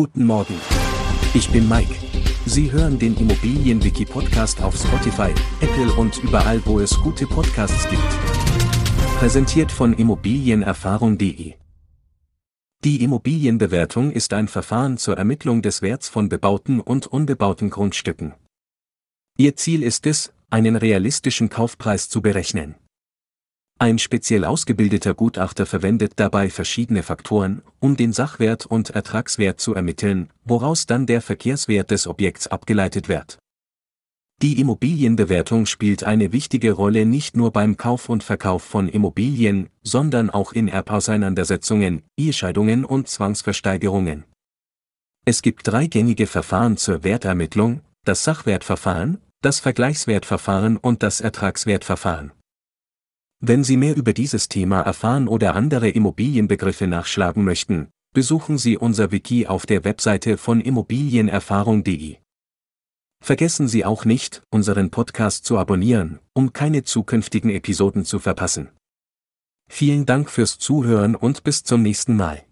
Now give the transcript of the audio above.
Guten Morgen. Ich bin Mike. Sie hören den Immobilienwiki-Podcast auf Spotify, Apple und überall, wo es gute Podcasts gibt. Präsentiert von Immobilienerfahrung.de. Die Immobilienbewertung ist ein Verfahren zur Ermittlung des Werts von bebauten und unbebauten Grundstücken. Ihr Ziel ist es, einen realistischen Kaufpreis zu berechnen. Ein speziell ausgebildeter Gutachter verwendet dabei verschiedene Faktoren, um den Sachwert und Ertragswert zu ermitteln, woraus dann der Verkehrswert des Objekts abgeleitet wird. Die Immobilienbewertung spielt eine wichtige Rolle nicht nur beim Kauf und Verkauf von Immobilien, sondern auch in Erbauseinandersetzungen, Ehescheidungen und Zwangsversteigerungen. Es gibt drei gängige Verfahren zur Wertermittlung, das Sachwertverfahren, das Vergleichswertverfahren und das Ertragswertverfahren. Wenn Sie mehr über dieses Thema erfahren oder andere Immobilienbegriffe nachschlagen möchten, besuchen Sie unser Wiki auf der Webseite von immobilienerfahrung.de. Vergessen Sie auch nicht, unseren Podcast zu abonnieren, um keine zukünftigen Episoden zu verpassen. Vielen Dank fürs Zuhören und bis zum nächsten Mal.